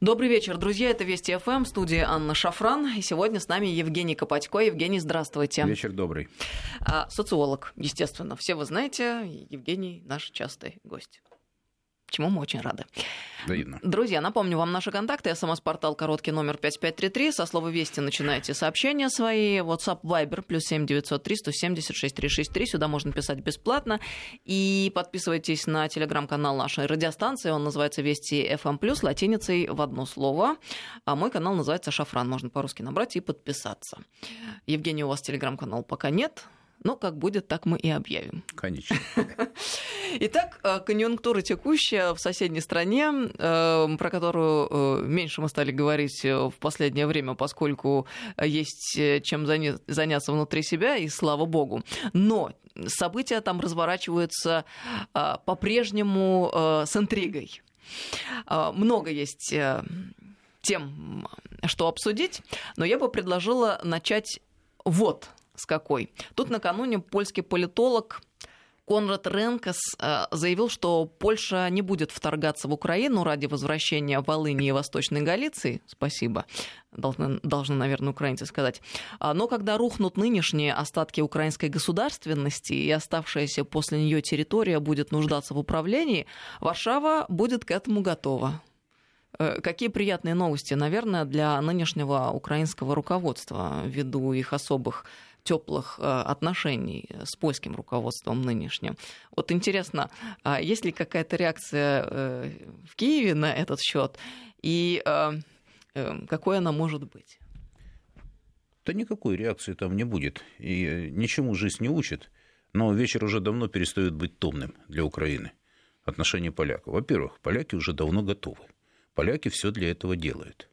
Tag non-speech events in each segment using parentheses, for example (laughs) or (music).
Добрый вечер, друзья. Это Вести ФМ, студия Анна Шафран. И сегодня с нами Евгений Копатько. Евгений, здравствуйте. Вечер добрый. А, социолог, естественно. Все вы знаете, Евгений наш частый гость чему мы очень рады. Видно. Друзья, напомню вам наши контакты. СМС-портал короткий номер 5533. Со слова «Вести» начинайте сообщения свои. WhatsApp Viber плюс 7903 176 363. Сюда можно писать бесплатно. И подписывайтесь на телеграм-канал нашей радиостанции. Он называется «Вести FM+,» плюс латиницей в одно слово. А мой канал называется «Шафран». Можно по-русски набрать и подписаться. Евгений, у вас телеграм-канал пока нет. Но как будет, так мы и объявим. Конечно. (laughs) Итак, э, конъюнктура текущая в соседней стране, э, про которую э, меньше мы стали говорить в последнее время, поскольку есть чем заняться внутри себя, и слава богу. Но события там разворачиваются по-прежнему с интригой. Много есть тем, что обсудить, но я бы предложила начать вот с какой. Тут накануне польский политолог Конрад Ренкос э, заявил, что Польша не будет вторгаться в Украину ради возвращения Волыни и Восточной Галиции. Спасибо, должны, должны, наверное, украинцы сказать. А, но когда рухнут нынешние остатки украинской государственности и оставшаяся после нее территория будет нуждаться в управлении, Варшава будет к этому готова. Э, какие приятные новости, наверное, для нынешнего украинского руководства ввиду их особых теплых э, отношений с польским руководством нынешним. Вот интересно, а есть ли какая-то реакция э, в Киеве на этот счет и э, какой она может быть? Да никакой реакции там не будет. И ничему жизнь не учит. Но вечер уже давно перестает быть томным для Украины. Отношения поляков. Во-первых, поляки уже давно готовы. Поляки все для этого делают.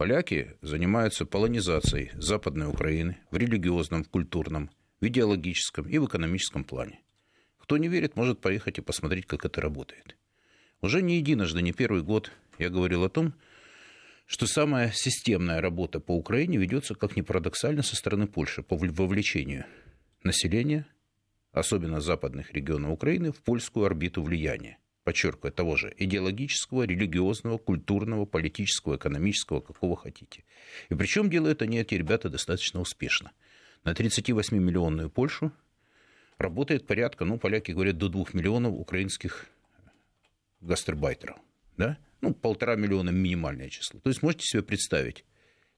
Поляки занимаются полонизацией Западной Украины в религиозном, в культурном, в идеологическом и в экономическом плане. Кто не верит, может поехать и посмотреть, как это работает. Уже не единожды, не первый год я говорил о том, что самая системная работа по Украине ведется, как ни парадоксально, со стороны Польши по вовлечению населения, особенно западных регионов Украины, в польскую орбиту влияния подчеркиваю, того же идеологического, религиозного, культурного, политического, экономического, какого хотите. И причем делают они, эти ребята, достаточно успешно. На 38-миллионную Польшу работает порядка, ну, поляки говорят, до 2 миллионов украинских гастарбайтеров. Да? Ну, полтора миллиона минимальное число. То есть можете себе представить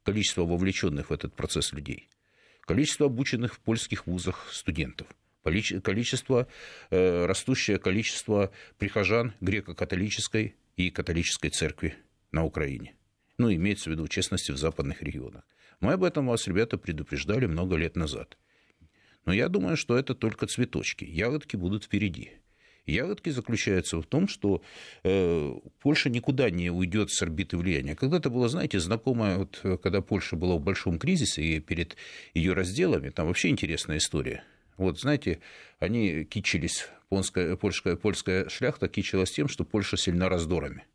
количество вовлеченных в этот процесс людей, количество обученных в польских вузах студентов – количество, э, растущее количество прихожан греко-католической и католической церкви на Украине. Ну, имеется в виду, в частности, в западных регионах. Мы об этом вас, ребята, предупреждали много лет назад. Но я думаю, что это только цветочки. Ягодки будут впереди. Ягодки заключаются в том, что э, Польша никуда не уйдет с орбиты влияния. Когда-то было, знаете, знакомое, вот, когда Польша была в большом кризисе и перед ее разделами, там вообще интересная история. Вот, знаете, они кичились, польская, польская, польская шляхта кичилась тем, что Польша сильна раздорами.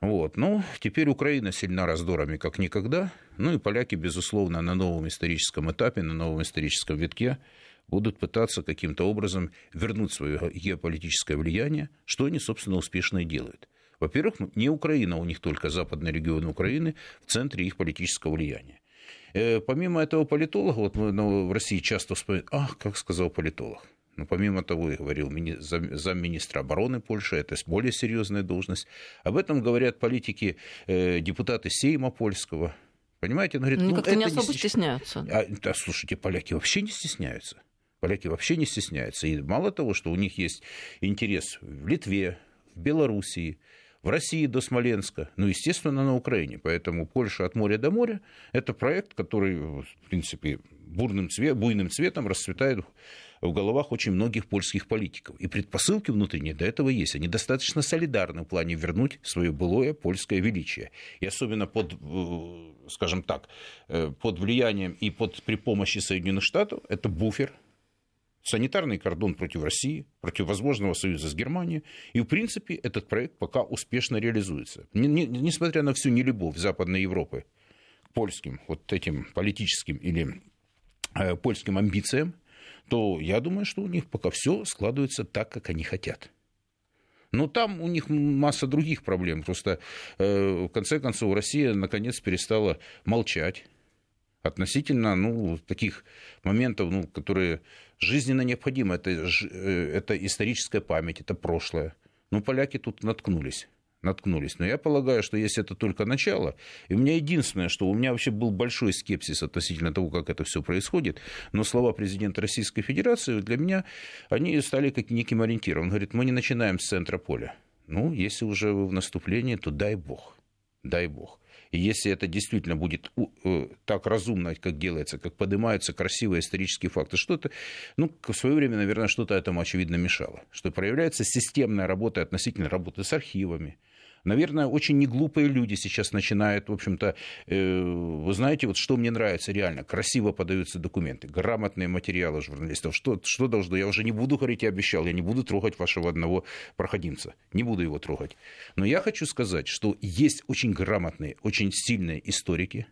Вот. Ну, теперь Украина сильна раздорами, как никогда. Ну и поляки, безусловно, на новом историческом этапе, на новом историческом витке будут пытаться каким-то образом вернуть свое геополитическое влияние, что они, собственно, успешно и делают. Во-первых, не Украина у них только западный регион Украины в центре их политического влияния. Э, помимо этого политолога, вот мы ну, в России часто вспоминают, ах, как сказал политолог. Но помимо того, я говорил, замминистра обороны Польши, это более серьезная должность. Об этом говорят политики, э, депутаты Сейма польского. Понимаете? Он говорит, ну, как-то не особо не стесняются. А, да, слушайте, поляки вообще не стесняются. Поляки вообще не стесняются. И мало того, что у них есть интерес в Литве, в Белоруссии, в России до Смоленска, ну, естественно, на Украине. Поэтому Польша от моря до моря – это проект, который, в принципе, бурным цвет, буйным цветом расцветает в головах очень многих польских политиков. И предпосылки внутренние до этого есть. Они достаточно солидарны в плане вернуть свое былое польское величие. И особенно под, э, скажем так, э, под влиянием и под, при помощи Соединенных Штатов это буфер – санитарный кордон против России, против возможного союза с Германией. И, в принципе, этот проект пока успешно реализуется. Несмотря на всю нелюбовь Западной Европы к польским вот этим политическим или э, польским амбициям, то я думаю, что у них пока все складывается так, как они хотят. Но там у них масса других проблем. Просто, э, в конце концов, Россия наконец перестала молчать относительно ну, таких моментов, ну, которые жизненно необходимы. Это, э, это историческая память, это прошлое. Ну, поляки тут наткнулись наткнулись. Но я полагаю, что если это только начало, и у меня единственное, что у меня вообще был большой скепсис относительно того, как это все происходит, но слова президента Российской Федерации для меня, они стали как неким ориентиром. Он говорит, мы не начинаем с центра поля. Ну, если уже вы в наступлении, то дай бог, дай бог. И если это действительно будет э, так разумно, как делается, как поднимаются красивые исторические факты, что-то, ну, в свое время, наверное, что-то этому, очевидно, мешало. Что проявляется системная работа относительно работы с архивами, Наверное, очень неглупые люди сейчас начинают, в общем-то, э, вы знаете, вот что мне нравится реально, красиво подаются документы, грамотные материалы журналистов. Что, что должно? Я уже не буду говорить, я обещал, я не буду трогать вашего одного проходимца, не буду его трогать. Но я хочу сказать, что есть очень грамотные, очень сильные историки,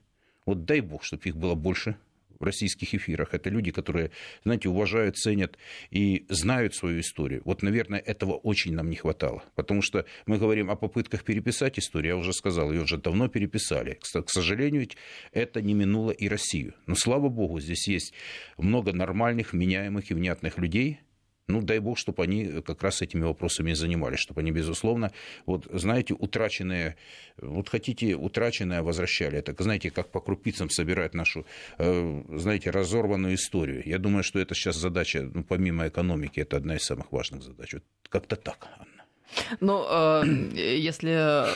вот дай бог, чтобы их было больше, в российских эфирах. Это люди, которые, знаете, уважают, ценят и знают свою историю. Вот, наверное, этого очень нам не хватало. Потому что мы говорим о попытках переписать историю. Я уже сказал, ее уже давно переписали. К сожалению, это не минуло и Россию. Но, слава богу, здесь есть много нормальных, меняемых и внятных людей, ну, дай бог, чтобы они как раз этими вопросами и занимались, чтобы они, безусловно, вот, знаете, утраченные, вот хотите, утраченное возвращали. Это, знаете, как по крупицам собирать нашу, э, знаете, разорванную историю. Я думаю, что это сейчас задача, ну, помимо экономики, это одна из самых важных задач. Вот как-то так, Анна. Ну, э, (clears throat) если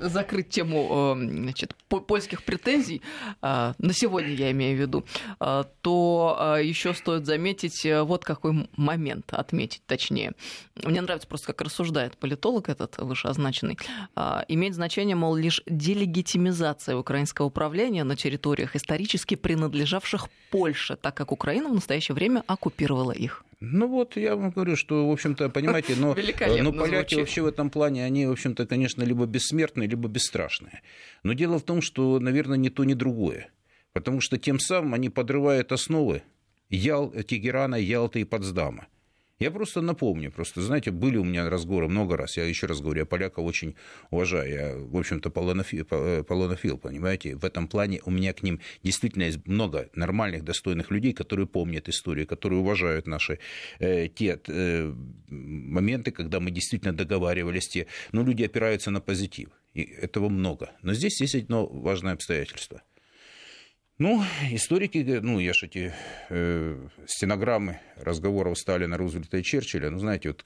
закрыть тему э, значит, польских претензий, э, на сегодня я имею в виду, э, то еще стоит заметить вот какой момент, отметить точнее. Мне нравится просто, как рассуждает политолог этот вышеозначенный. Имеет значение, мол, лишь делегитимизация украинского управления на территориях, исторически принадлежавших Польше, так как Украина в настоящее время оккупировала их. Ну вот, я вам говорю, что, в общем-то, понимаете, но, (laughs) но поляки звучит. вообще в этом плане, они, в общем-то, конечно, либо бессмертные, либо бесстрашные. Но дело в том, что, наверное, ни то, ни другое. Потому что тем самым они подрывают основы Ял, Тегерана, Ялты и Потсдама. Я просто напомню, просто, знаете, были у меня разговоры много раз, я еще раз говорю, я поляков очень уважаю, я, в общем-то, полонофил, полонофил, понимаете, в этом плане у меня к ним действительно есть много нормальных, достойных людей, которые помнят историю, которые уважают наши э, те э, моменты, когда мы действительно договаривались, те, но люди опираются на позитив, и этого много. Но здесь есть одно важное обстоятельство. Ну, историки, ну, я же эти э, стенограммы разговоров Сталина, Рузвельта и Черчилля, ну, знаете, вот,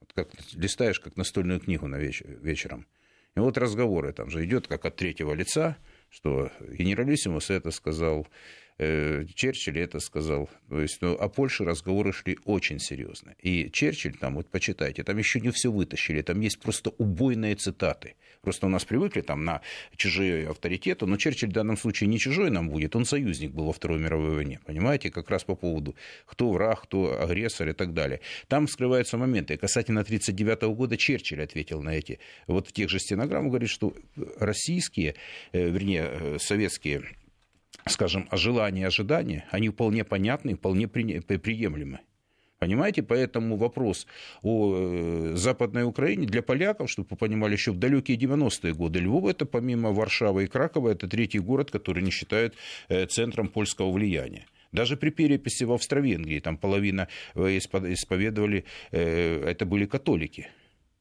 вот как листаешь, как настольную книгу на вечер, вечером. И вот разговоры там же идет как от третьего лица, что генералиссимус это сказал, Э, Черчилль это сказал. То есть, ну, о Польше разговоры шли очень серьезно. И Черчилль, там, вот почитайте, там еще не все вытащили, там есть просто убойные цитаты. Просто у нас привыкли там на чужие авторитеты, но Черчилль в данном случае не чужой нам будет, он союзник был во Второй мировой войне, понимаете, как раз по поводу кто враг, кто агрессор и так далее. Там скрываются моменты. Касательно 1939 года Черчилль ответил на эти. Вот в тех же стенограммах говорит, что российские, э, вернее, э, советские скажем, желания и ожидания, они вполне понятны, вполне приемлемы. Понимаете, поэтому вопрос о э, Западной Украине для поляков, чтобы вы понимали, еще в далекие 90-е годы Львов это помимо Варшавы и Кракова, это третий город, который не считают э, центром польского влияния. Даже при переписи в Австро-Венгрии там половина э, исповедовали, это были католики.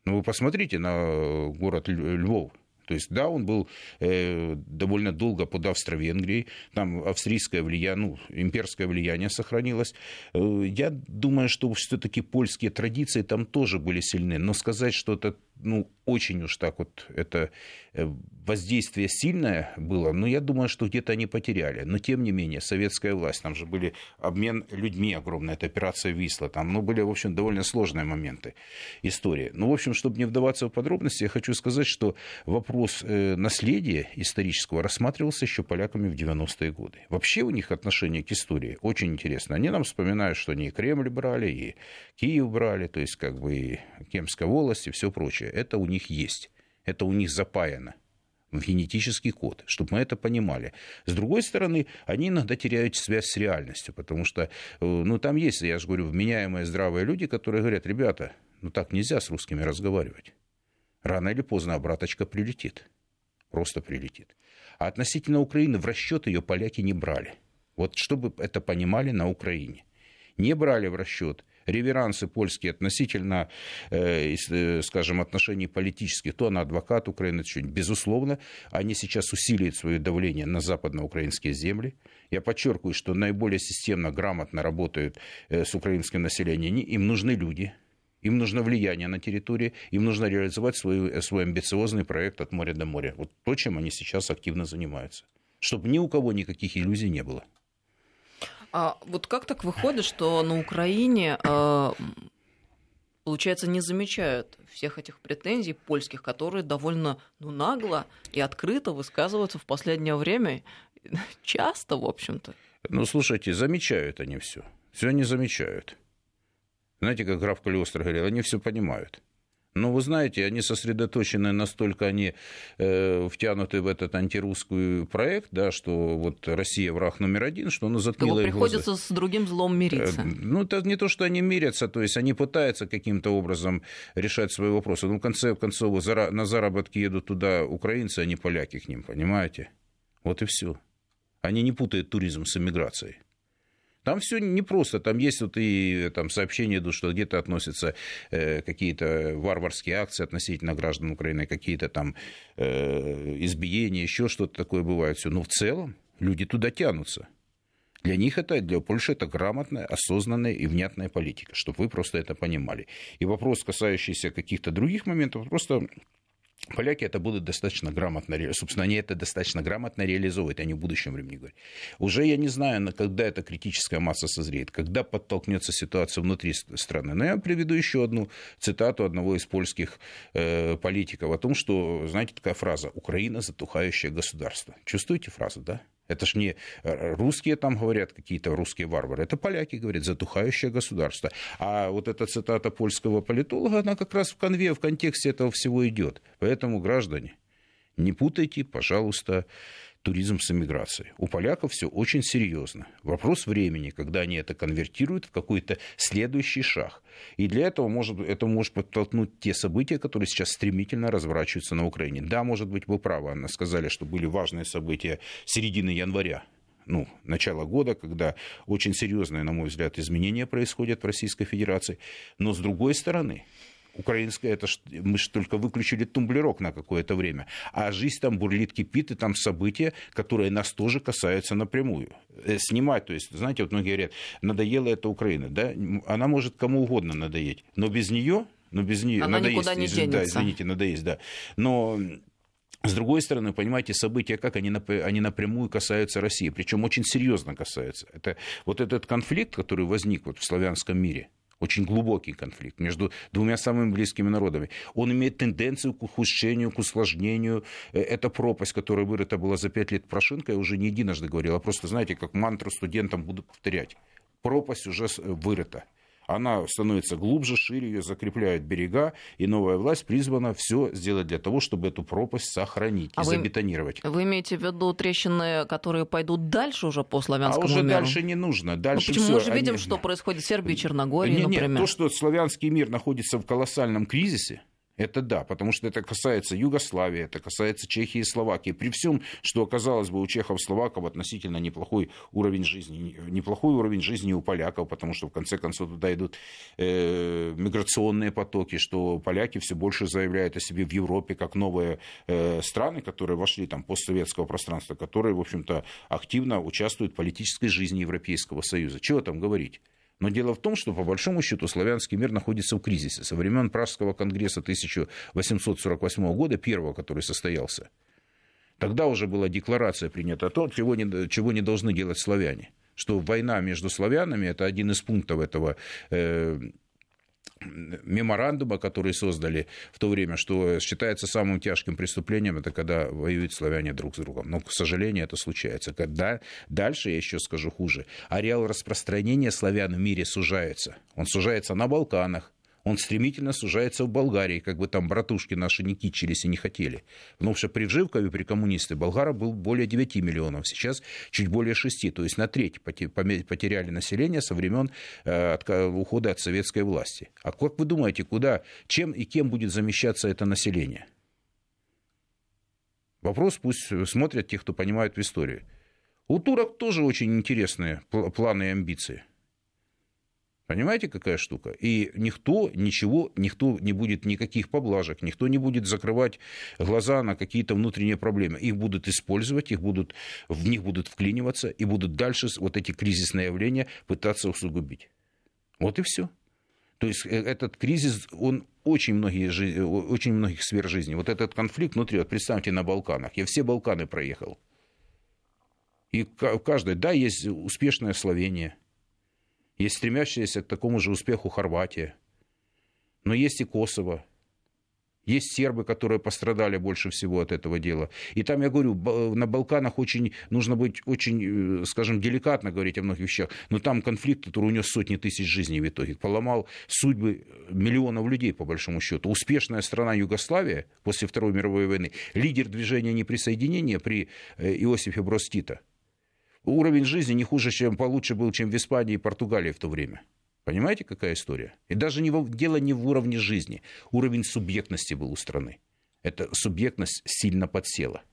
Ну, вы посмотрите на город Львов. То есть, да, он был э, довольно долго под Австро-Венгрией, там австрийское влияние, ну, имперское влияние сохранилось. Э, я думаю, что все-таки польские традиции там тоже были сильны, но сказать, что это ну, очень уж так вот это э, воздействие сильное было, но я думаю, что где-то они потеряли. Но, тем не менее, советская власть, там же были обмен людьми огромный, это операция Висла, там, ну, были, в общем, довольно сложные моменты истории. Ну, в общем, чтобы не вдаваться в подробности, я хочу сказать, что вопрос э, наследия исторического рассматривался еще поляками в 90-е годы. Вообще у них отношение к истории очень интересно. Они нам вспоминают, что они и Кремль брали, и Киев брали, то есть как бы и Кемская волость, и все прочее это у них есть, это у них запаяно в генетический код, чтобы мы это понимали. С другой стороны, они иногда теряют связь с реальностью, потому что, э, ну, там есть, я же говорю, вменяемые здравые люди, которые говорят, ребята, Ну так нельзя с русскими разговаривать. Рано или поздно обраточка прилетит. Просто прилетит. А относительно Украины в расчет ее поляки не брали. Вот чтобы это понимали на Украине. Не брали в расчет реверансы польские относительно, э, э, скажем, отношений политических, то на адвокат Украины, безусловно, они сейчас усиливают свое давление на западноукраинские земли. Я подчеркиваю, что наиболее системно, грамотно работают э, с украинским населением. Им нужны люди, им нужно влияние на территории, им нужно реализовать свой, свой амбициозный проект от моря до моря. Вот то, чем они сейчас активно занимаются. Чтобы ни у кого никаких иллюзий не было. А вот как так выходит, что на Украине, э, получается, не замечают всех этих претензий польских, которые довольно ну, нагло и открыто высказываются в последнее время, (laughs) часто, в общем-то? Ну, слушайте, замечают они все. Все они замечают. Знаете, как граф Калиостро говорил, они все понимают. Но вы знаете, они сосредоточены, настолько они э, втянуты в этот антирусский проект, да, что вот Россия враг номер один, что оно заткнуло их приходится глаза. с другим злом мириться. Э, ну, это не то, что они мирятся, то есть они пытаются каким-то образом решать свои вопросы. Ну, в конце концов, на заработки едут туда украинцы, а не поляки к ним, понимаете? Вот и все. Они не путают туризм с эмиграцией. Там все непросто. Там есть вот и там сообщения идут, что где-то относятся э, какие-то варварские акции относительно граждан Украины, какие-то там э, избиения, еще что-то такое бывает. Все. Но в целом люди туда тянутся. Для них это, для Польши это грамотная, осознанная и внятная политика, чтобы вы просто это понимали. И вопрос, касающийся каких-то других моментов, просто Поляки это будут достаточно грамотно, собственно, они это достаточно грамотно реализовывают, они в будущем времени говорят. Уже я не знаю, когда эта критическая масса созреет, когда подтолкнется ситуация внутри страны. Но я приведу еще одну цитату одного из польских э, политиков о том, что, знаете, такая фраза «Украина – затухающее государство». Чувствуете фразу, да? Это ж не э, русские там говорят, какие-то русские варвары. Это поляки говорят, затухающее государство. А вот эта цитата польского политолога, она как раз в конве, в контексте этого всего идет. Поэтому, граждане, не путайте, пожалуйста, туризм с эмиграцией. У поляков все очень серьезно. Вопрос времени, когда они это конвертируют в какой-то следующий шаг. И для этого может, это может подтолкнуть те события, которые сейчас стремительно разворачиваются на Украине. Да, может быть, вы правы, Анна, сказали, что были важные события середины января ну, начала года, когда очень серьезные, на мой взгляд, изменения происходят в Российской Федерации. Но с другой стороны, украинская, это мы же только выключили тумблерок на какое-то время. А жизнь там бурлит, кипит, и там события, которые нас тоже касаются напрямую. Э, снимать, то есть, знаете, вот многие говорят, надоела эта Украина, да, она может кому угодно надоесть, но без нее, но без нее она надоесть, никуда не денется. Да, извините, надоесть, да. Но с другой стороны, понимаете, события как они, они напрямую касаются России, причем очень серьезно касаются. Это вот этот конфликт, который возник вот в славянском мире, очень глубокий конфликт между двумя самыми близкими народами. Он имеет тенденцию к ухудшению, к усложнению. Э, эта пропасть, которая вырыта была за пять лет Порошенко, я уже не единожды говорил, а просто, знаете, как мантру студентам буду повторять. Пропасть уже вырыта она становится глубже, шире, ее закрепляют берега, и новая власть призвана все сделать для того, чтобы эту пропасть сохранить а и вы, забетонировать. Вы имеете в виду трещины, которые пойдут дальше уже по славянскому А уже миру? дальше не нужно. Дальше ну, почему? Все, Мы же видим, они... что происходит в Сербии и Черногории, нет, например. Нет, то, что славянский мир находится в колоссальном кризисе, это да, потому что это касается Югославии, это касается Чехии и Словакии. При всем, что, казалось бы, у чехов и словаков относительно неплохой уровень жизни, неплохой уровень жизни у поляков, потому что, в конце концов, туда идут э, миграционные потоки, что поляки все больше заявляют о себе в Европе как новые э, страны, которые вошли там постсоветского пространства, которые, в общем-то, активно участвуют в политической жизни Европейского Союза. Чего там говорить? Но дело в том, что по большому счету славянский мир находится в кризисе. Со времен Пражского конгресса 1848 года, первого, который состоялся, тогда уже была декларация принята о том, чего не, чего не должны делать славяне. Что война между славянами – это один из пунктов этого э, меморандума, который создали в то время, что считается самым тяжким преступлением, это когда воюют славяне друг с другом. Но, к сожалению, это случается. Когда дальше, я еще скажу хуже, ареал распространения славян в мире сужается. Он сужается на Балканах, Он стремительно сужается в Болгарии, как бы там братушки наши не кичились и не хотели. Потому что при Вживкове, при коммунисты, Болгара был более 9 миллионов, сейчас чуть более 6, то есть на треть потеряли население со времен э, ухода от советской власти. А как вы думаете, куда, чем и кем будет замещаться это население? Вопрос пусть смотрят те, кто понимает в истории. У турок тоже очень интересные планы и амбиции. Понимаете, какая штука? И никто ничего, никто не будет никаких поблажек, никто не будет закрывать глаза на какие-то внутренние проблемы. Их будут использовать, их будут, в них будут вклиниваться и будут дальше вот эти кризисные явления пытаться усугубить. Вот и все. То есть э, этот кризис, он очень, многие, очень многих сфер жизни. Вот этот конфликт внутри, вот представьте, на Балканах. Я все Балканы проехал. И в каждой, да, есть успешное Словения – есть стремящаяся к такому же успеху Хорватия. Но есть и Косово. Есть сербы, которые пострадали больше всего от этого дела. И там, я говорю, на Балканах очень, нужно быть очень, э, скажем, деликатно говорить о многих вещах. Но там конфликт, который унес сотни тысяч жизней в итоге, поломал судьбы миллионов людей, по большому счету. Успешная страна Югославия после Второй мировой войны, лидер движения неприсоединения при э, Иосифе Брос Тита – уровень жизни не хуже, чем получше был, чем в Испании и Португалии в то время. Понимаете, какая история? И даже не дело не в уровне жизни. Уровень субъектности был у страны. Эта субъектность сильно подсела.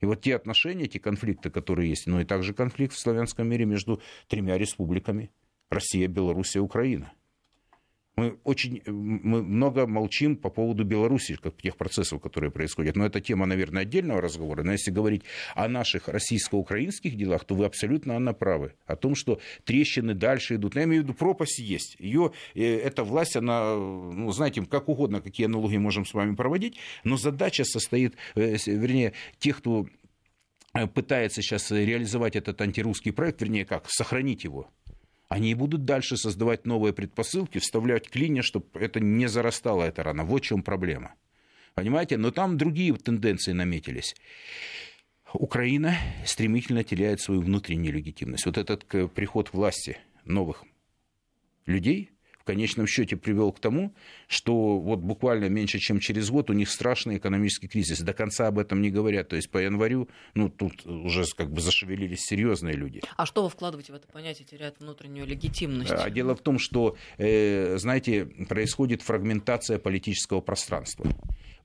И вот те отношения, те конфликты, которые есть, ну и также конфликт в славянском мире между тремя республиками. Россия, Белоруссия, Украина. Мы очень мы много молчим по поводу Беларуси, как тех процессов, которые происходят. Но это тема, наверное, отдельного разговора. Но если говорить о наших российско-украинских делах, то вы абсолютно, Анна, правы. О том, что трещины дальше идут. Но я имею в виду, пропасть есть. Ее, э, эта власть, она, ну, знаете, как угодно, какие аналогии можем с вами проводить, но задача состоит, э, вернее, тех, кто э, пытается сейчас реализовать этот антирусский проект, вернее, как, сохранить его они и будут дальше создавать новые предпосылки, вставлять клинья, чтобы это не зарастало, эта рана. Вот в чем проблема. Понимаете? Но там другие тенденции наметились. Украина стремительно теряет свою внутреннюю легитимность. Вот этот приход власти новых людей – конечном счете привел к тому, что вот буквально меньше, чем через год у них страшный экономический кризис. До конца об этом не говорят. То есть по январю, ну, тут уже как бы зашевелились серьезные люди. А что вы вкладываете в это понятие, теряет внутреннюю легитимность? А, дело в том, что, э, знаете, происходит фрагментация политического пространства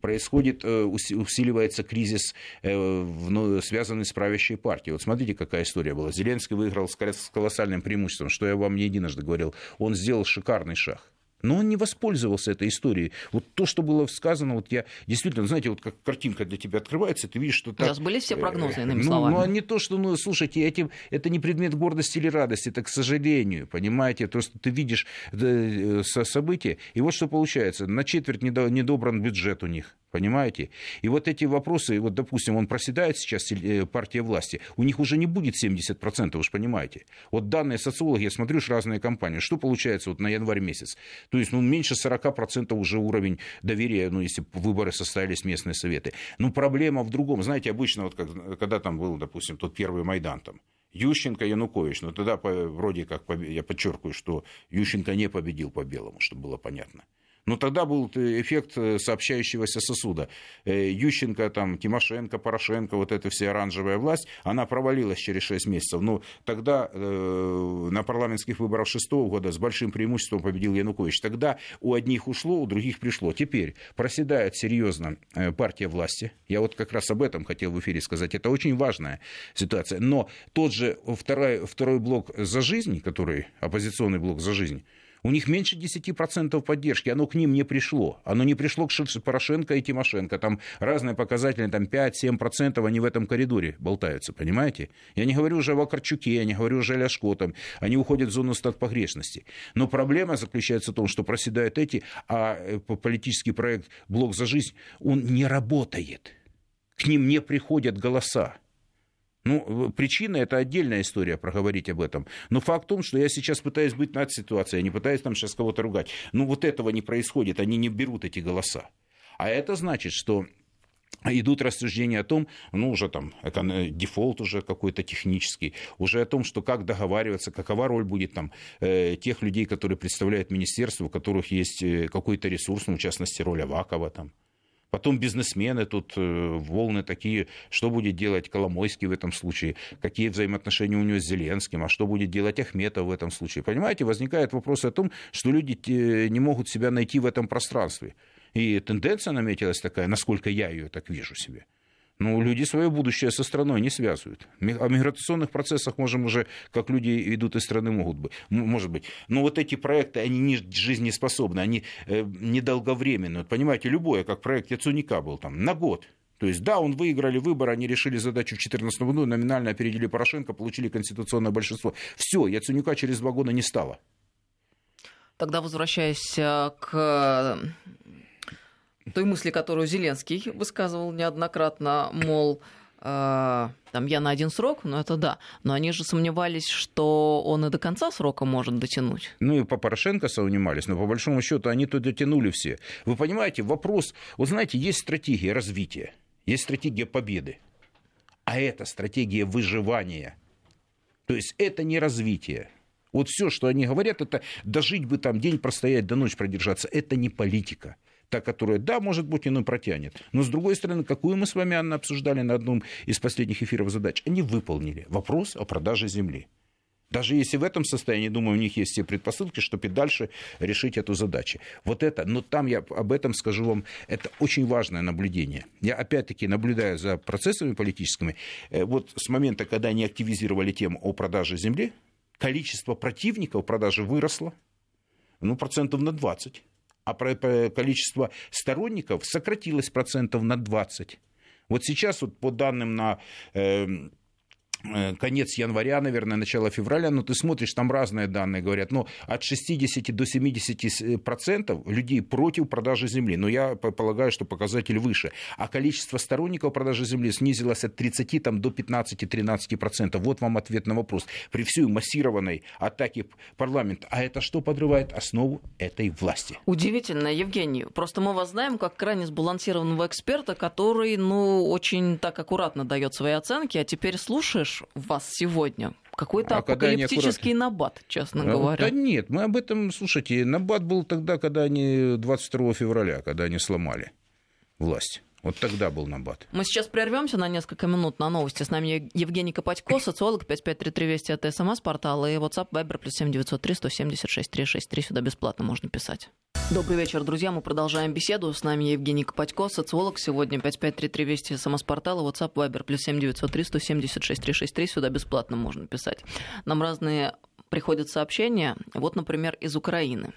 происходит, э, усиливается кризис, э, связанный с правящей партией. Вот смотрите, какая история была. Зеленский выиграл с колоссальным преимуществом, что я вам не единожды говорил. Он сделал шикарный шаг. Но он не воспользовался этой историей. Вот то, что было сказано, вот я действительно, знаете, вот как картинка для тебя открывается, ты видишь, что так... У нас были все прогнозы, иными ну, словами. Ну, а не то, что, ну, слушайте, этим, это не предмет гордости или радости, это к сожалению, понимаете, просто ты видишь э, события, и вот что получается, на четверть недобран бюджет у них, Понимаете? И вот эти вопросы, вот, допустим, он проседает сейчас, э, партия власти, у них уже не будет 70%, вы понимаете. Вот данные социологи, я смотрю, разные компании, что получается вот на январь месяц? То есть, ну, меньше 40% уже уровень доверия, ну, если выборы состоялись местные советы. Но проблема в другом. Знаете, обычно, вот как, когда там был, допустим, тот первый Майдан там, Ющенко, Янукович, но ну, тогда вроде как, я подчеркиваю, что Ющенко не победил по белому, чтобы было понятно. Но тогда был эффект э, сообщающегося сосуда. Э, Ющенко, там, Тимошенко, Порошенко, вот эта вся оранжевая власть, она провалилась через 6 месяцев. Но тогда э, на парламентских выборах 6 года с большим преимуществом победил Янукович. Тогда у одних ушло, у других пришло. Теперь проседает серьезно э, партия власти. Я вот как раз об этом хотел в эфире сказать. Это очень важная ситуация. Но тот же второй, второй блок «За жизнь», который оппозиционный блок «За жизнь», у них меньше 10% поддержки, оно к ним не пришло. Оно не пришло к Порошенко и Тимошенко. Там разные показатели, там 5-7% они в этом коридоре болтаются, понимаете? Я не говорю уже о Вакарчуке, я не говорю уже о Ляшко, там, они уходят в зону стат погрешности. Но проблема заключается в том, что проседают эти, а э, политический проект «Блок за жизнь», он не работает. К ним не приходят голоса. Ну, причина – это отдельная история, проговорить об этом. Но факт в том, что я сейчас пытаюсь быть над ситуацией, я не пытаюсь там сейчас кого-то ругать. Ну, вот этого не происходит, они не берут эти голоса. А это значит, что идут рассуждения о том, ну, уже там, дефолт уже какой-то технический, уже о том, что как договариваться, какова роль будет там э, тех людей, которые представляют министерство, у которых есть э, какой-то ресурс, ну, в частности, роль Авакова там. Потом бизнесмены тут э, волны такие, что будет делать Коломойский в этом случае, какие взаимоотношения у него с Зеленским, а что будет делать Ахметов в этом случае. Понимаете, возникает вопрос о том, что люди не могут себя найти в этом пространстве. И тенденция наметилась такая, насколько я ее так вижу себе. Ну, люди свое будущее со страной не связывают. О миграционных процессах можем уже, как люди идут из страны, могут быть. Может быть. Но вот эти проекты, они не жизнеспособны, они э, недолговременные. Вот, понимаете, любое, как проект Яцуника был там, на год. То есть, да, он выиграли выборы, они решили задачу в 2014 году, номинально опередили Порошенко, получили конституционное большинство. Все, Яцунюка через два года не стало. Тогда возвращаясь э, к той мысли, которую Зеленский высказывал неоднократно, мол, э, там я на один срок, ну это да. Но они же сомневались, что он и до конца срока может дотянуть. Ну и по Порошенко сомневались, но по большому счету они то дотянули все. Вы понимаете, вопрос, вот знаете, есть стратегия развития, есть стратегия победы, а это стратегия выживания. То есть это не развитие. Вот все, что они говорят, это дожить бы там, день простоять, до ночи продержаться. Это не политика та, которая, да, может быть, иной протянет. Но, с другой стороны, какую мы с вами, Анна, обсуждали на одном из последних эфиров задач, они выполнили вопрос о продаже земли. Даже если в этом состоянии, думаю, у них есть все предпосылки, чтобы и дальше решить эту задачу. Вот это, но там я об этом скажу вам, это очень важное наблюдение. Я опять-таки наблюдаю за процессами политическими. Э, вот с момента, когда они активизировали тему о продаже земли, количество противников продажи выросло, ну, процентов на 20 а количество сторонников сократилось процентов на 20. Вот сейчас, вот по данным на эм, конец января, наверное, начало февраля, но ты смотришь, там разные данные говорят, но от 60 до 70 процентов людей против продажи земли, но я полагаю, что показатель выше, а количество сторонников продажи земли снизилось от 30 там, до 15-13 процентов. Вот вам ответ на вопрос. При всей массированной атаке парламента, а это что подрывает основу этой власти? Удивительно, Евгений. Просто мы вас знаем как крайне сбалансированного эксперта, который, ну, очень так аккуратно дает свои оценки, а теперь слушаешь слышишь вас сегодня? Какой-то а апокалиптический набат, честно а, говоря. Да нет, мы об этом, слушайте, набат был тогда, когда они 22 февраля, когда они сломали власть. Вот тогда был набат. Мы сейчас прервемся на несколько минут на новости. С нами Евгений Копатько, социолог, 5533 Вести от СМС-портала и WhatsApp Viber плюс 7903 176 363. Сюда бесплатно можно писать. Добрый вечер, друзья. Мы продолжаем беседу. С нами Евгений Копатько, социолог. Сегодня 5533 Вести СМС-портала WhatsApp Viber плюс 7903 176 363. Сюда бесплатно можно писать. Нам разные приходят сообщения. Вот, например, из Украины.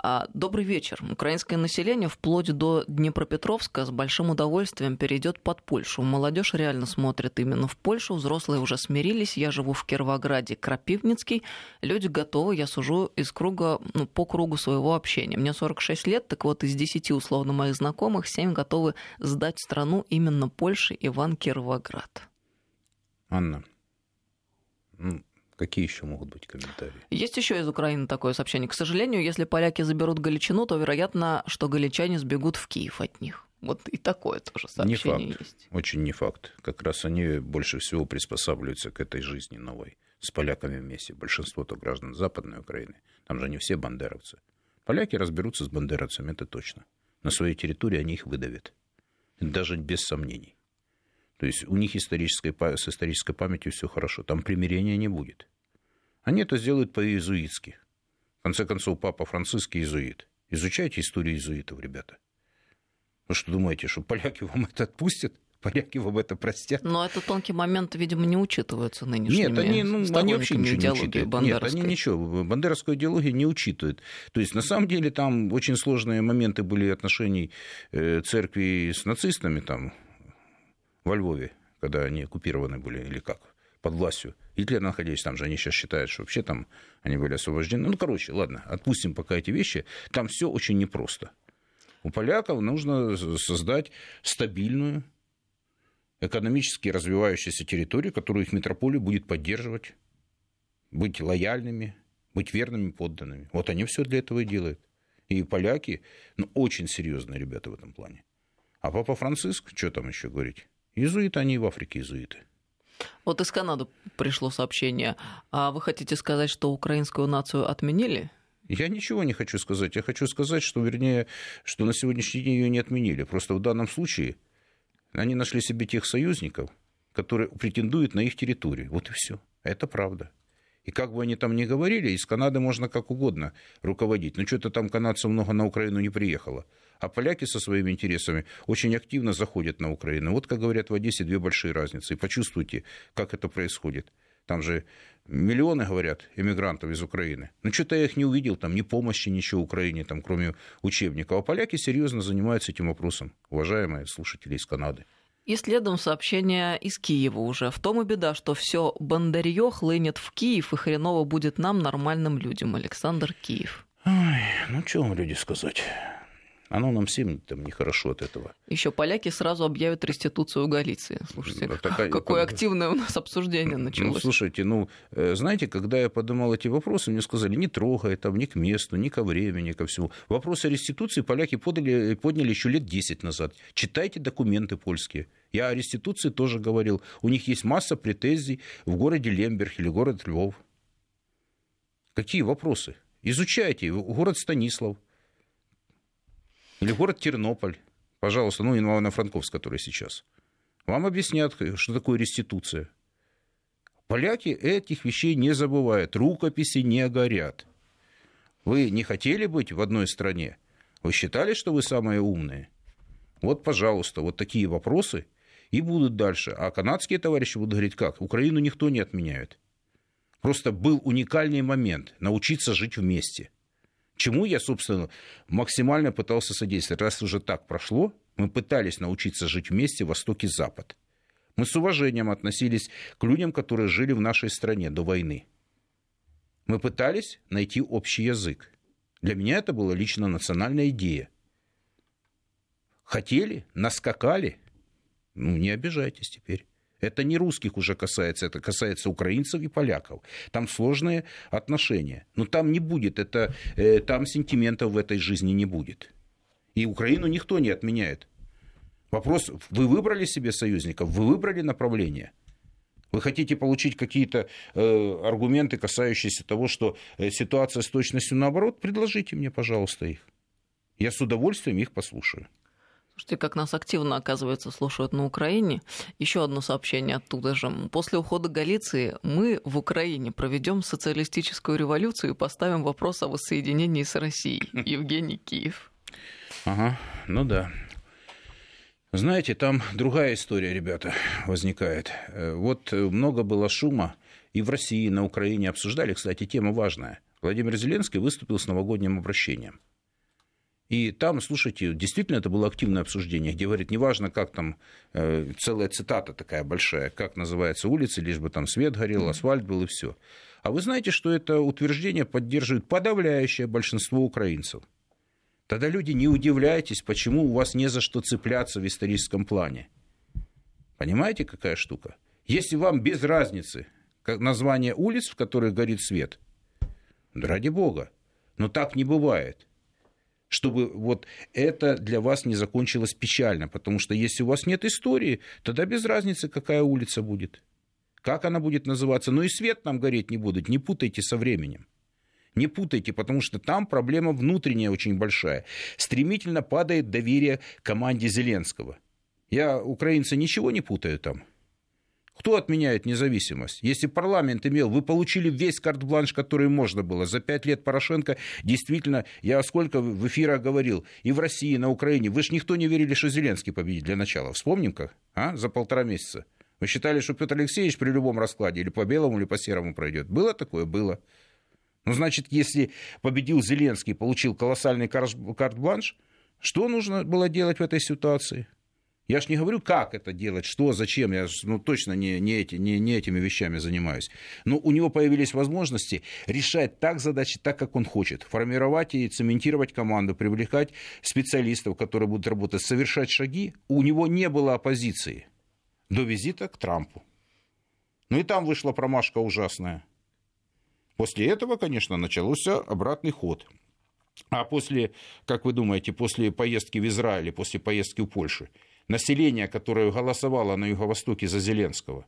А, добрый вечер. Украинское население вплоть до Днепропетровска с большим удовольствием перейдет под Польшу. Молодежь реально смотрит именно в Польшу. Взрослые уже смирились. Я живу в Кировограде, Крапивницкий. Люди готовы. Я сужу из круга, ну, по кругу своего общения. Мне 46 лет, так вот из 10 условно моих знакомых 7 готовы сдать страну именно Польше, Иван Кировоград. Анна, Какие еще могут быть комментарии? Есть еще из Украины такое сообщение. К сожалению, если поляки заберут Галичину, то вероятно, что галичане сбегут в Киев от них. Вот и такое тоже сообщение не факт. есть. Очень не факт. Как раз они больше всего приспосабливаются к этой жизни новой. С поляками вместе. Большинство-то граждан Западной Украины. Там же не все бандеровцы. Поляки разберутся с бандеровцами, это точно. На своей территории они их выдавят. Даже без сомнений. То есть у них исторической, с исторической памятью все хорошо. Там примирения не будет. Они это сделают по-иезуитски. В конце концов, папа Франциск иезуит. Изучайте историю иезуитов, ребята. Вы что думаете, что поляки вам (laughs) это отпустят? Поляки вам это простят. Но этот тонкий момент, видимо, не учитывается нынешними Нет, они, ну, они вообще ничего не учитывают. Нет, они ничего. Бандеровскую идеологию не учитывают. То есть, на самом деле, там очень сложные моменты были отношений э, церкви с нацистами там, во Львове, когда они оккупированы были, или как, под властью. Гитлер, находясь там же, они сейчас считают, что вообще там они были освобождены. Ну, короче, ладно, отпустим пока эти вещи. Там все очень непросто. У поляков нужно создать стабильную, экономически развивающуюся территорию, которую их метрополия будет поддерживать, быть лояльными, быть верными подданными. Вот они все для этого и делают. И поляки, ну, очень серьезные ребята в этом плане. А папа Франциск, что там еще говорить? Иезуиты, они и в Африке иезуиты. Вот из Канады пришло сообщение. А вы хотите сказать, что украинскую нацию отменили? Я ничего не хочу сказать. Я хочу сказать, что, вернее, что на сегодняшний день ее не отменили. Просто в данном случае они нашли себе тех союзников, которые претендуют на их территорию. Вот и все. Это правда. И как бы они там ни говорили, из Канады можно как угодно руководить. Но что-то там канадцев много на Украину не приехало. А поляки со своими интересами очень активно заходят на Украину. Вот, как говорят в Одессе, две большие разницы. И почувствуйте, как это происходит. Там же миллионы, говорят, иммигрантов из Украины. Но что-то я их не увидел, там ни помощи, ничего Украине, там, кроме учебников. А поляки серьезно занимаются этим вопросом, уважаемые слушатели из Канады. И следом сообщение из Киева уже. В том и беда, что все бандарье хлынет в Киев, и хреново будет нам, нормальным людям. Александр Киев. Ой, ну, что вам люди сказать? Оно нам всем там нехорошо от этого. Еще поляки сразу объявят реституцию Галиции. Слушайте, да, такая... какое активное у нас обсуждение ну, началось. Ну, слушайте, ну, э, знаете, когда я поднимал эти вопросы, мне сказали, не трогай там ни к месту, ни ко времени, ко всему. Вопрос о реституции поляки подали, подняли еще лет 10 назад. Читайте документы польские. Я о реституции тоже говорил. У них есть масса претензий в городе Лемберг или город Львов. Какие вопросы? Изучайте. Город Станислав. Или город Тернополь, пожалуйста, ну, Ивано-Франковск, который сейчас. Вам объяснят, что такое реституция. Поляки этих вещей не забывают, рукописи не горят. Вы не хотели быть в одной стране? Вы считали, что вы самые умные? Вот, пожалуйста, вот такие вопросы и будут дальше. А канадские товарищи будут говорить, как? Украину никто не отменяет. Просто был уникальный момент научиться жить вместе – Чему я, собственно, максимально пытался содействовать. Раз уже так прошло, мы пытались научиться жить вместе Восток и Запад. Мы с уважением относились к людям, которые жили в нашей стране до войны. Мы пытались найти общий язык. Для меня это была лично национальная идея. Хотели, наскакали. Ну, не обижайтесь теперь. Это не русских уже касается, это касается украинцев и поляков. Там сложные отношения. Но там не будет, это, э, там сентиментов в этой жизни не будет. И Украину никто не отменяет. Вопрос, вы выбрали себе союзников, вы выбрали направление. Вы хотите получить какие-то э, аргументы, касающиеся того, что э, ситуация с точностью наоборот, предложите мне, пожалуйста, их. Я с удовольствием их послушаю. Слушайте, как нас активно, оказывается, слушают на Украине. Еще одно сообщение оттуда же. После ухода Галиции мы в Украине проведем социалистическую революцию и поставим вопрос о воссоединении с Россией. (laughs) Евгений Киев. Ага, ну да. Знаете, там другая история, ребята, возникает. Э, вот много было шума и в России, и на Украине обсуждали, кстати, тема важная. Владимир Зеленский выступил с новогодним обращением. И там, слушайте, действительно это было активное обсуждение, где говорит, неважно, как там, э, целая цитата такая большая, как называется улица, лишь бы там свет горел, асфальт был и все. А вы знаете, что это утверждение поддерживает подавляющее большинство украинцев. Тогда люди, не удивляйтесь, почему у вас не за что цепляться в историческом плане. Понимаете, какая штука? Если вам без разницы как название улиц, в которых горит свет, ради бога, но так не бывает чтобы вот это для вас не закончилось печально, потому что если у вас нет истории, тогда без разницы, какая улица будет, как она будет называться, но и свет нам гореть не будет, не путайте со временем. Не путайте, потому что там проблема внутренняя очень большая. Стремительно падает доверие команде Зеленского. Я, украинцы, ничего не путаю там. Кто отменяет независимость? Если парламент имел, вы получили весь карт-бланш, который можно было. За пять лет Порошенко действительно, я сколько в эфирах говорил, и в России, и на Украине, вы же никто не верили, что Зеленский победит для начала. Вспомним как, а, за полтора месяца. Вы считали, что Петр Алексеевич при любом раскладе или по белому, или по серому пройдет. Было такое? Было. Ну, значит, если победил Зеленский, получил колоссальный карт-бланш, что нужно было делать в этой ситуации? Я ж не говорю, как это делать, что, зачем, я ну, точно не, не, эти, не, не этими вещами занимаюсь. Но у него появились возможности решать так задачи, так, как он хочет. Формировать и цементировать команду, привлекать специалистов, которые будут работать, совершать шаги. У него не было оппозиции до визита к Трампу. Ну и там вышла промашка ужасная. После этого, конечно, начался обратный ход. А после, как вы думаете, после поездки в Израиль, после поездки в Польшу, население, которое голосовало на Юго-Востоке за Зеленского,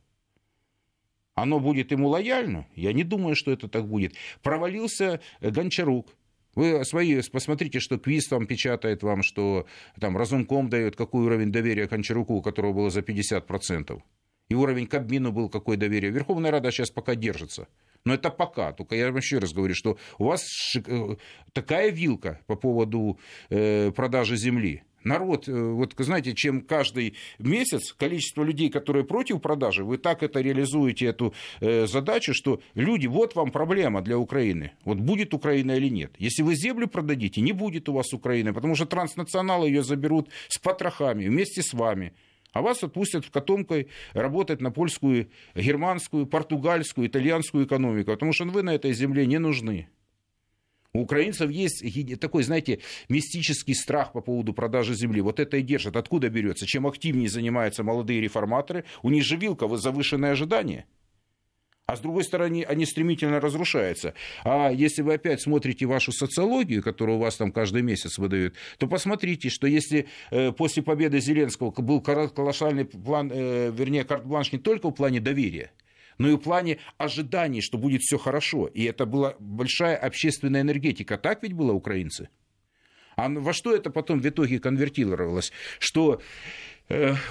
оно будет ему лояльно? Я не думаю, что это так будет. Провалился Гончарук, вы свои посмотрите, что Квиз там печатает вам, что там Разумком дает, какой уровень доверия Кончаруку, у которого было за 50%. И уровень Кабмину был какое доверие. Верховная Рада сейчас пока держится. Но это пока. Только я вам еще раз говорю, что у вас э, такая вилка по поводу э, продажи земли народ, э, вот знаете, чем каждый месяц количество людей, которые против продажи, вы так это реализуете, эту э, задачу, что люди, вот вам проблема для Украины. Вот будет Украина или нет. Если вы землю продадите, не будет у вас Украины, потому что транснационалы ее заберут с потрохами вместе с вами. А вас отпустят в котомкой работать на польскую, германскую, португальскую, итальянскую экономику, потому что вы на этой земле не нужны. У украинцев есть такой, знаете, мистический страх по поводу продажи земли. Вот это и держит. Откуда берется? Чем активнее занимаются молодые реформаторы, у них же вилка, завышенное ожидание. А с другой стороны, они стремительно разрушаются. А если вы опять смотрите вашу социологию, которую у вас там каждый месяц выдают, то посмотрите, что если э, после победы Зеленского был колоссальный план, э, вернее, карт-бланш не только в плане доверия, но и в плане ожиданий, что будет все хорошо. И это была большая общественная энергетика. Так ведь было украинцы? А во что это потом в итоге конвертировалось? Что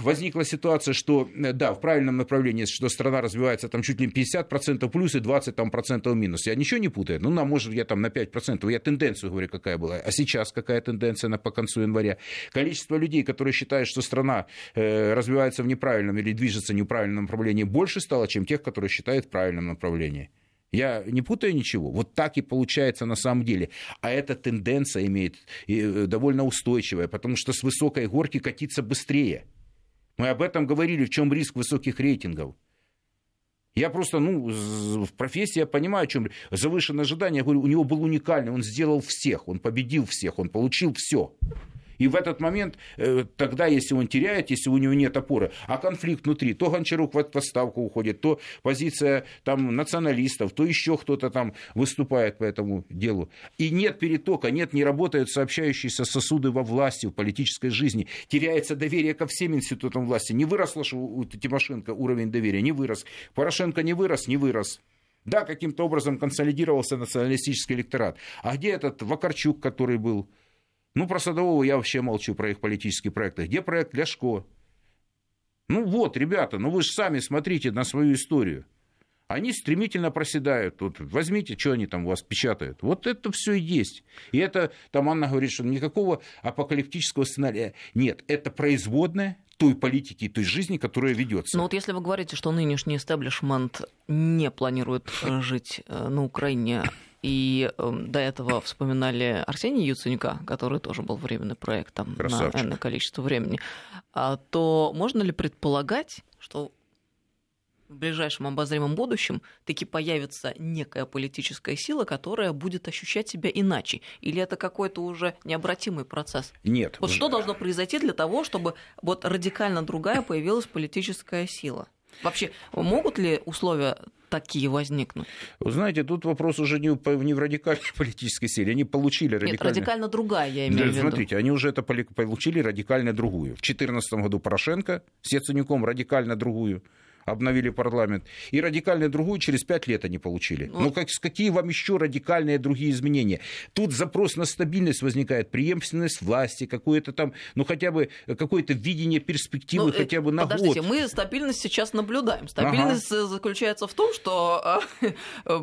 возникла ситуация, что, э, да, в правильном направлении, что страна развивается там чуть ли не 50% плюс и 20% там, процентов минус. Я ничего не путаю? Ну, на, может, я там на 5%. Я тенденцию говорю, какая была. А сейчас какая тенденция на, по концу января? Количество людей, которые считают, что страна э, развивается в неправильном или движется в неправильном направлении, больше стало, чем тех, которые считают в правильном направлении. Я не путаю ничего. Вот так и получается на самом деле. А эта тенденция имеет э, довольно устойчивая, потому что с высокой горки катиться быстрее. Мы об этом говорили, в чем риск высоких рейтингов. Я просто, ну, в профессии я понимаю, о чем завышенное ожидание. Я говорю, у него был уникальный, он сделал всех, он победил всех, он получил все. И в этот момент, э, тогда, если он теряет, если у него нет опоры, а конфликт внутри, то Гончарук в отставку уходит, то позиция там националистов, то еще кто-то там выступает по этому делу. И нет перетока, нет, не работают сообщающиеся сосуды во власти, в политической жизни. Теряется доверие ко всем институтам власти. Не выросло что у Тимошенко уровень доверия, не вырос. Порошенко не вырос, не вырос. Да, каким-то образом консолидировался националистический электорат. А где этот Вакарчук, который был? Ну, про Садового я вообще молчу, про их политические проекты. Где проект Ляшко? Ну вот, ребята, ну вы же сами смотрите на свою историю. Они стремительно проседают. Вот возьмите, что они там у вас печатают. Вот это все и есть. И это, там Анна говорит, что никакого апокалиптического сценария нет. Это производная той политики той жизни, которая ведется. Но вот если вы говорите, что нынешний истеблишмент не планирует жить э, на Украине, и э, до этого вспоминали Арсения Яценюка, который тоже был временный проект там, на энное количество времени, а, то можно ли предполагать, что в ближайшем обозримом будущем таки появится некая политическая сила, которая будет ощущать себя иначе? Или это какой-то уже необратимый процесс? Нет. Вот что должно произойти для того, чтобы вот радикально другая появилась политическая сила? Вообще, могут ли условия такие возникнут? Вы знаете, тут вопрос уже не в, не в радикальной (laughs) политической силе. Они получили радикально... Нет, радикально другая, я имею да, в виду. Смотрите, они уже это получили радикально другую. В 2014 году Порошенко с Яценюком радикально другую обновили парламент, и радикально другую через пять лет они получили. Ну, ну как, какие вам еще радикальные другие изменения? Тут запрос на стабильность возникает, преемственность власти, какое-то там, ну хотя бы какое-то видение перспективы ну, хотя бы на подождите, год. мы стабильность сейчас наблюдаем. Стабильность ага. заключается в том, что (laughs) э,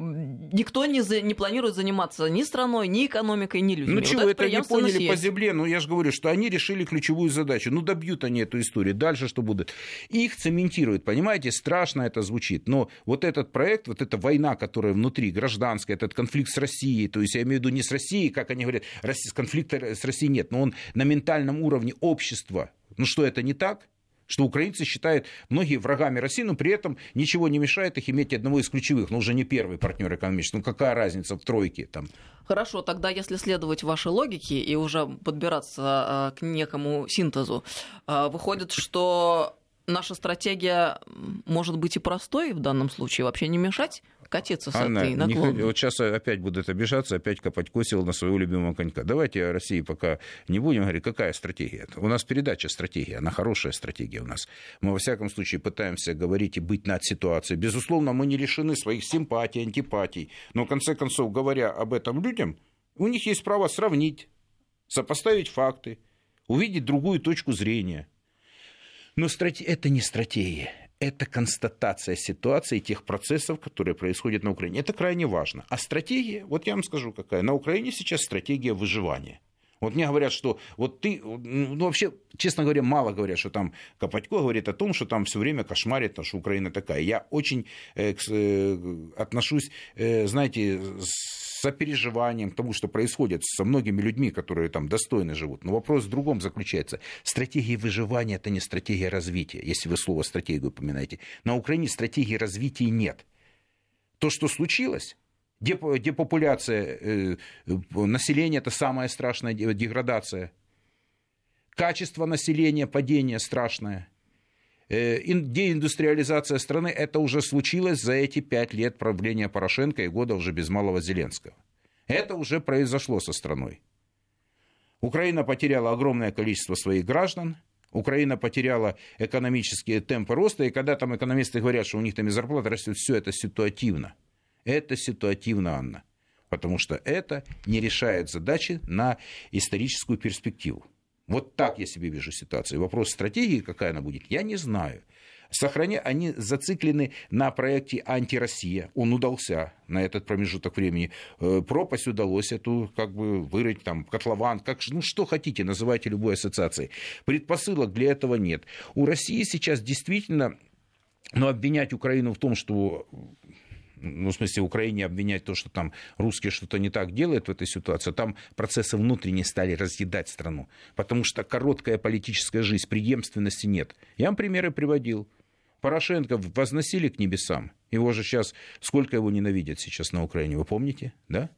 никто не, за, не планирует заниматься ни страной, ни экономикой, ни людьми. Ну вот чего, это, это не поняли есть. по земле, ну я же говорю, что они решили ключевую задачу. Ну добьют они эту историю, дальше что будет? Их цементируют, понимаете, страшно это звучит, но вот этот проект, вот эта война, которая внутри, гражданская, этот конфликт с Россией, то есть я имею в виду не с Россией, как они говорят, конфликта с Россией нет, но он на ментальном уровне общества. Ну что, это не так? что украинцы считают многие врагами России, но при этом ничего не мешает их иметь одного из ключевых, но уже не первый партнер экономический. Ну какая разница в тройке там? Хорошо, тогда если следовать вашей логике и уже подбираться а, к некому синтезу, а, выходит, что наша стратегия может быть и простой в данном случае, вообще не мешать катиться с Анна, этой наклонной. вот сейчас опять будут обижаться, опять копать косил на своего любимого конька. Давайте о России пока не будем говорить, какая стратегия. У нас передача стратегия, она хорошая стратегия у нас. Мы, во всяком случае, пытаемся говорить и быть над ситуацией. Безусловно, мы не лишены своих симпатий, антипатий. Но, в конце концов, говоря об этом людям, у них есть право сравнить, сопоставить факты, увидеть другую точку зрения. Но страте... это не стратегия, это констатация ситуации тех процессов, которые происходят на Украине. Это крайне важно. А стратегия, вот я вам скажу какая. На Украине сейчас стратегия выживания. Вот мне говорят, что вот ты, ну вообще, честно говоря, мало говорят, что там Копатько говорит о том, что там все время кошмарит, что Украина такая. Я очень э, э, отношусь, э, знаете, с сопереживанием тому, что происходит со многими людьми, которые там достойно живут. Но вопрос в другом заключается. Стратегия выживания – это не стратегия развития, если вы слово «стратегию» упоминаете. На Украине стратегии развития нет. То, что случилось, депопуляция э, населения – это самая страшная деградация. Качество населения, падение страшное – Э, деиндустриализация страны, это уже случилось за эти пять лет правления Порошенко и года уже без малого Зеленского. Это уже произошло со страной. Украина потеряла огромное количество своих граждан, Украина потеряла экономические темпы роста, и когда там экономисты говорят, что у них там и зарплата растет, все это ситуативно. Это ситуативно, Анна. Потому что это не решает задачи на историческую перспективу. Вот так я себе вижу ситуацию. Вопрос стратегии, какая она будет, я не знаю. Сохраня, они зациклены на проекте «Антироссия». Он удался на этот промежуток времени. Э, пропасть удалось эту как бы вырыть, там, котлован, как, ну что хотите, называйте любой ассоциацией. Предпосылок для этого нет. У России сейчас действительно но обвинять Украину в том, что ну, в смысле, Украине обвинять то, что там русские что-то не так делают в этой ситуации, там процессы внутренние стали разъедать страну, потому что короткая политическая жизнь, преемственности нет. Я вам примеры приводил. Порошенко возносили к небесам. Его же сейчас, сколько его ненавидят сейчас на Украине, вы помните, да?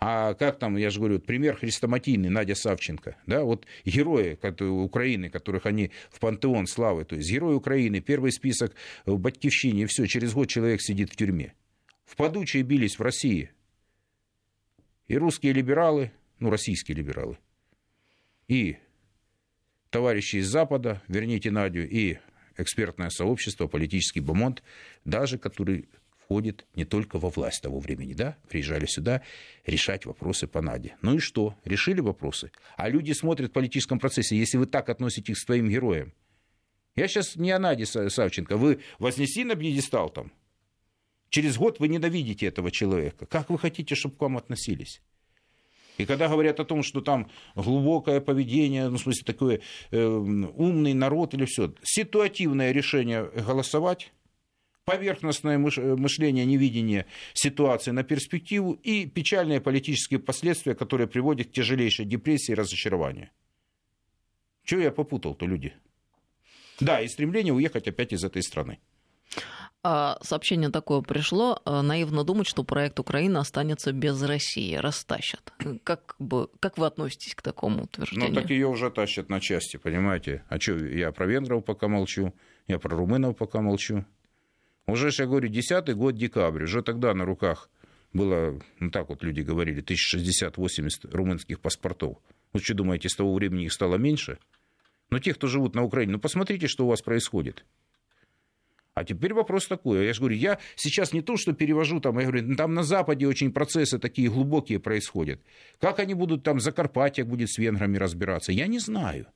А как там, я же говорю, пример хрестоматийный, Надя Савченко, да, вот герои Украины, которых они в пантеон славы, то есть герои Украины, первый список в Батькивщине, и все, через год человек сидит в тюрьме. В Падуче бились в России и русские либералы, ну, российские либералы, и товарищи из Запада, верните Надю, и экспертное сообщество, политический бомонд, даже который входит не только во власть того времени, да, приезжали сюда решать вопросы по Наде. Ну и что? Решили вопросы. А люди смотрят в политическом процессе, если вы так относитесь к своим героям. Я сейчас не о Наде Савченко. Вы вознеси на пьедестал там. Через год вы ненавидите этого человека. Как вы хотите, чтобы к вам относились? И когда говорят о том, что там глубокое поведение, ну, в смысле, такой э, умный народ или все, ситуативное решение голосовать, поверхностное мышление, невидение ситуации на перспективу и печальные политические последствия, которые приводят к тяжелейшей депрессии и разочарованию. Чего я попутал-то, люди? Да, и стремление уехать опять из этой страны. А, сообщение такое пришло. А, наивно думать, что проект Украины останется без России, растащат. Как, бы, как вы относитесь к такому утверждению? Ну, так ее уже тащат на части, понимаете? А что, я про венгров пока молчу, я про румынов пока молчу. Уже, я говорю, десятый год декабрь, уже тогда на руках было, ну так вот люди говорили, 1060-80 румынских паспортов. Вы что думаете, с того времени их стало меньше? Но те, кто живут на Украине, ну посмотрите, что у вас происходит. А теперь вопрос такой. Я же говорю, я сейчас не то, что перевожу там, я говорю, там на Западе очень процессы такие глубокие происходят. Как они будут там, Закарпатье будет с венграми разбираться, я не знаю.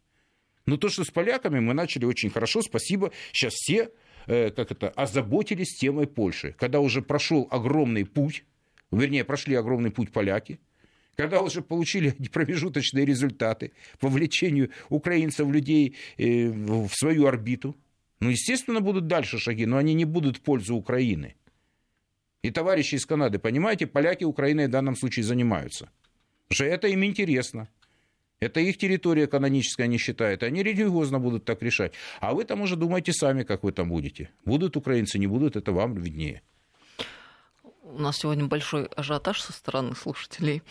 Но то, что с поляками мы начали очень хорошо, спасибо. Сейчас все как это, озаботились темой Польши, когда уже прошел огромный путь, вернее, прошли огромный путь поляки, когда уже получили (laughs) промежуточные результаты по влечению украинцев, людей э, в свою орбиту, ну, естественно, будут дальше шаги, но они не будут в пользу Украины. И товарищи из Канады, понимаете, поляки Украиной в данном случае занимаются. Потому что это им интересно. Это их территория каноническая, они считают. Они религиозно будут так решать. А вы там уже думайте сами, как вы там будете. Будут украинцы, не будут, это вам виднее. у нас сегодня большой ажиотаж со стороны слушателей.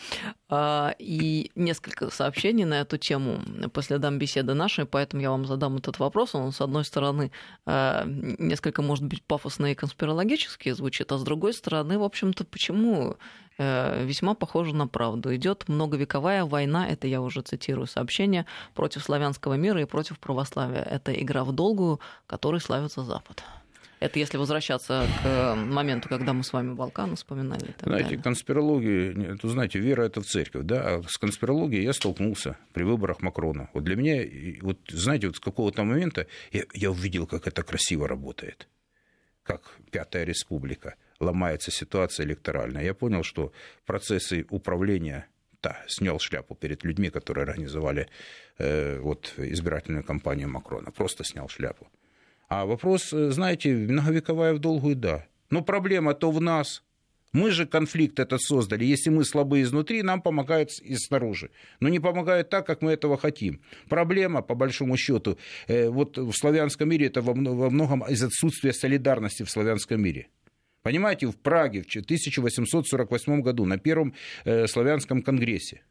А, и несколько сообщений на эту тему по следам беседы нашей, поэтому я вам задам этот вопрос. Он, с одной стороны, а, несколько, может быть, пафосно и конспирологически звучит, а с другой стороны, в общем-то, почему весьма похоже на правду. Идет многовековая война, это я уже цитирую сообщение, против славянского мира и против православия. Это игра в долгую, которой славится Запад. Это если возвращаться к э, моменту, когда мы с вами Балкан вспоминали. Знаете, далее. конспирология, это, знаете, вера это в церковь, да, а с конспирологией я столкнулся при выборах Макрона. Вот для меня, вот знаете, вот с какого-то момента я, я увидел, как это красиво работает, как Пятая Республика ломается ситуация электоральная. Я понял, что процессы управления да, снял шляпу перед людьми, которые организовали э, вот, избирательную кампанию Макрона. Просто снял шляпу. А вопрос, э, знаете, многовековая в долгую, да. Но проблема-то в нас. Мы же конфликт этот создали. Если мы слабы изнутри, нам помогают и снаружи. Но не помогают так, как мы этого хотим. Проблема, по большому счету, э, вот в славянском мире это во многом из отсутствия солидарности в славянском мире. Понимаете, в Праге в 1848 году на Первом э, славянском конгрессе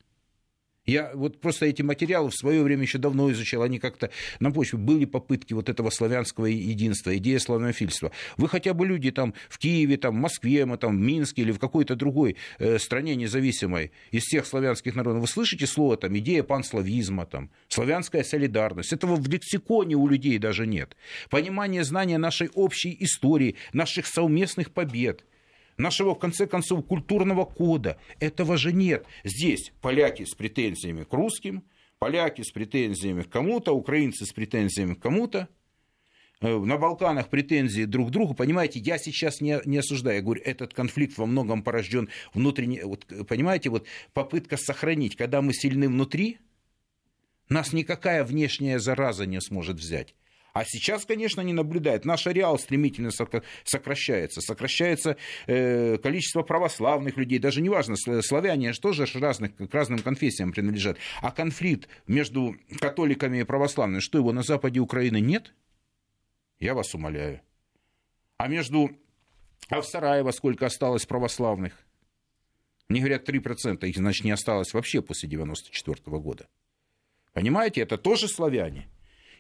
я вот просто эти материалы в свое время еще давно изучал, они как-то на почве были попытки вот этого славянского единства, идея славянофильства. Вы хотя бы люди там в Киеве, там, в Москве, мы, там, в Минске или в какой-то другой э, стране независимой из всех славянских народов, вы слышите слово там идея панславизма, там, славянская солидарность. Этого в лексиконе у людей даже нет. Понимание, знания нашей общей истории, наших совместных побед – нашего, в конце концов, культурного кода. Этого же нет. Здесь поляки с претензиями к русским, поляки с претензиями к кому-то, украинцы с претензиями к кому-то. Э, на Балканах претензии друг к другу. Понимаете, я сейчас не, не осуждаю. Я говорю, этот конфликт во многом порожден внутренне. Вот, понимаете, вот попытка сохранить, когда мы сильны внутри, нас никакая внешняя зараза не сможет взять. А сейчас, конечно, не наблюдает. Наш ареал стремительно сокращается. Сокращается э, количество православных людей. Даже неважно, славяне же тоже разных, к разным конфессиям принадлежат. А конфликт между католиками и православными, что его на западе Украины нет? Я вас умоляю. А между... А в Сараево сколько осталось православных? Мне говорят, 3%. Их, значит, не осталось вообще после 94 года. Понимаете, это тоже славяне.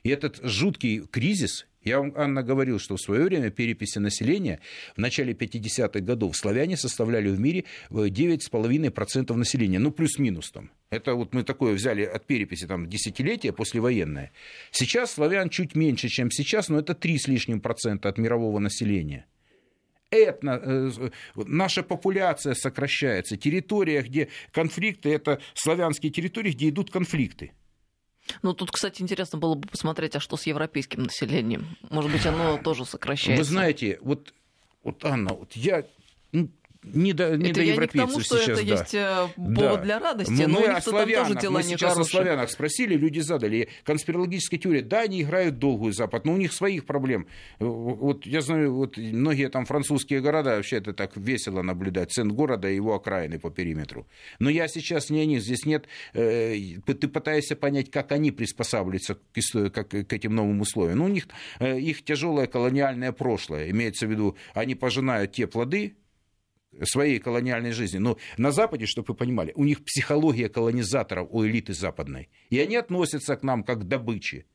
И этот жуткий кризис, я вам, Анна, говорил, что в свое время переписи населения в начале 50-х годов славяне составляли в мире 9,5% населения, ну плюс-минус там. Это вот мы такое взяли от переписи там десятилетия послевоенное. Сейчас славян чуть меньше, чем сейчас, но это 3 с лишним процента от мирового населения этно, э, наша популяция сокращается. Территория, где конфликты, это славянские территории, где идут конфликты. Ну, тут, кстати, интересно было бы посмотреть, а что с европейским населением? Может быть, оно тоже сокращается. Вы знаете, вот, вот Анна, вот я не до, не это до европейцев не к тому, что сейчас, это да. есть э, повод да. для радости, мы, но мы у них славянах, тоже дела мы сейчас хорошие. о славянах спросили, люди задали. Конспирологическая теория, да, они играют долгую Запад, но у них своих проблем. Вот я знаю, вот многие там французские города, вообще это так весело наблюдать, центр города и его окраины по периметру. Но я сейчас не о них, здесь нет, э, ты пытаешься понять, как они приспосабливаются к, как, к этим новым условиям. Ну, у них э, их тяжелое колониальное прошлое, имеется в виду, они пожинают те плоды, своей колониальной жизни. Но на Западе, чтобы вы понимали, у них психология колонизаторов у элиты западной. И они относятся к нам как к добыче.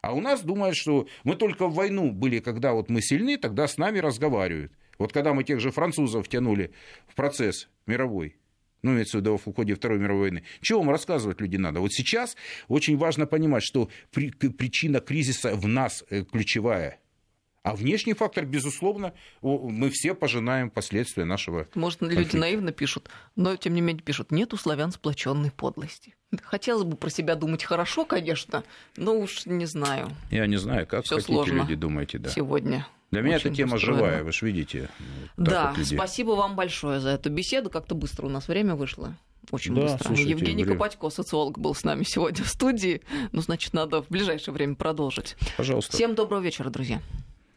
А у нас думают, что мы только в войну были, когда вот мы сильны, тогда с нами разговаривают. Вот когда мы тех же французов тянули в процесс мировой, ну, имеется в виду в ходе Второй мировой войны. Чего вам рассказывать люди надо? Вот сейчас очень важно понимать, что причина кризиса в нас э, ключевая. А внешний фактор, безусловно, мы все пожинаем последствия нашего. Может, конфликта. люди наивно пишут, но тем не менее пишут, нет у славян сплоченной подлости. Хотелось бы про себя думать хорошо, конечно, но уж не знаю. Я не знаю, как Всё хотите сложно люди думаете, да. Сегодня. Для меня эта тема устроена. живая, вы же видите. Да, вот спасибо вам большое за эту беседу. Как-то быстро у нас время вышло. Очень да, быстро. Слушайте, Евгений время... Копатько, социолог, был с нами сегодня в студии. Ну, значит, надо в ближайшее время продолжить. Пожалуйста. Всем доброго вечера, друзья.